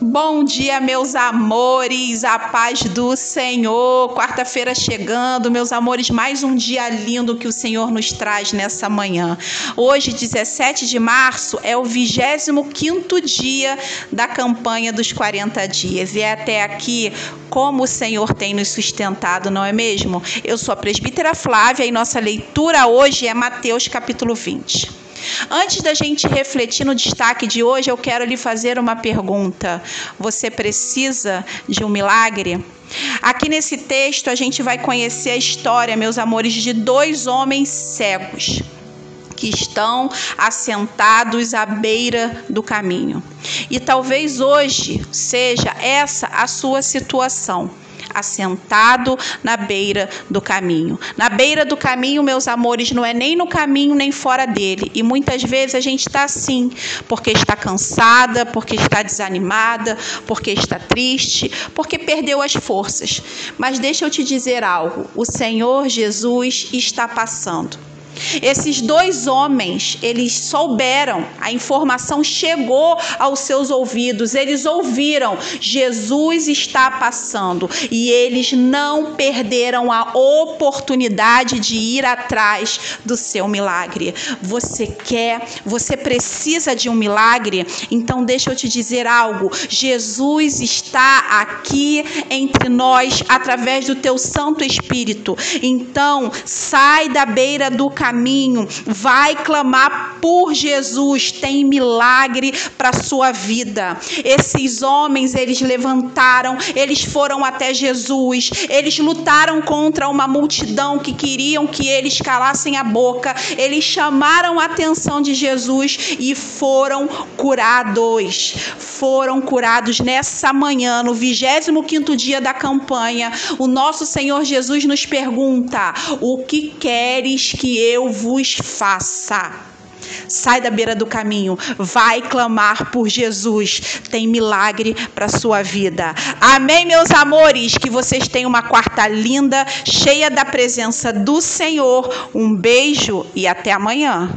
Bom dia, meus amores, a paz do Senhor. Quarta-feira chegando, meus amores, mais um dia lindo que o Senhor nos traz nessa manhã. Hoje, 17 de março, é o 25 dia da campanha dos 40 dias. E é até aqui como o Senhor tem nos sustentado, não é mesmo? Eu sou a presbítera Flávia e nossa leitura hoje é Mateus capítulo 20. Antes da gente refletir no destaque de hoje, eu quero lhe fazer uma pergunta. Você precisa de um milagre? Aqui nesse texto a gente vai conhecer a história, meus amores, de dois homens cegos que estão assentados à beira do caminho. E talvez hoje seja essa a sua situação assentado na beira do caminho. Na beira do caminho, meus amores, não é nem no caminho nem fora dele. E muitas vezes a gente está assim, porque está cansada, porque está desanimada, porque está triste, porque perdeu as forças. Mas deixa eu te dizer algo: o Senhor Jesus está passando. Esses dois homens, eles souberam, a informação chegou aos seus ouvidos, eles ouviram, Jesus está passando e eles não perderam a oportunidade de ir atrás do seu milagre. Você quer, você precisa de um milagre? Então deixa eu te dizer algo. Jesus está aqui entre nós através do teu Santo Espírito. Então, sai da beira do caminho caminho, vai clamar por Jesus, tem milagre para sua vida. Esses homens, eles levantaram, eles foram até Jesus, eles lutaram contra uma multidão que queriam que eles calassem a boca, eles chamaram a atenção de Jesus e foram curados. Foram curados nessa manhã, no 25 dia da campanha. O nosso Senhor Jesus nos pergunta: O que queres que eu eu vos faça. Sai da beira do caminho, vai clamar por Jesus. Tem milagre para sua vida. Amém, meus amores. Que vocês tenham uma quarta linda, cheia da presença do Senhor. Um beijo e até amanhã.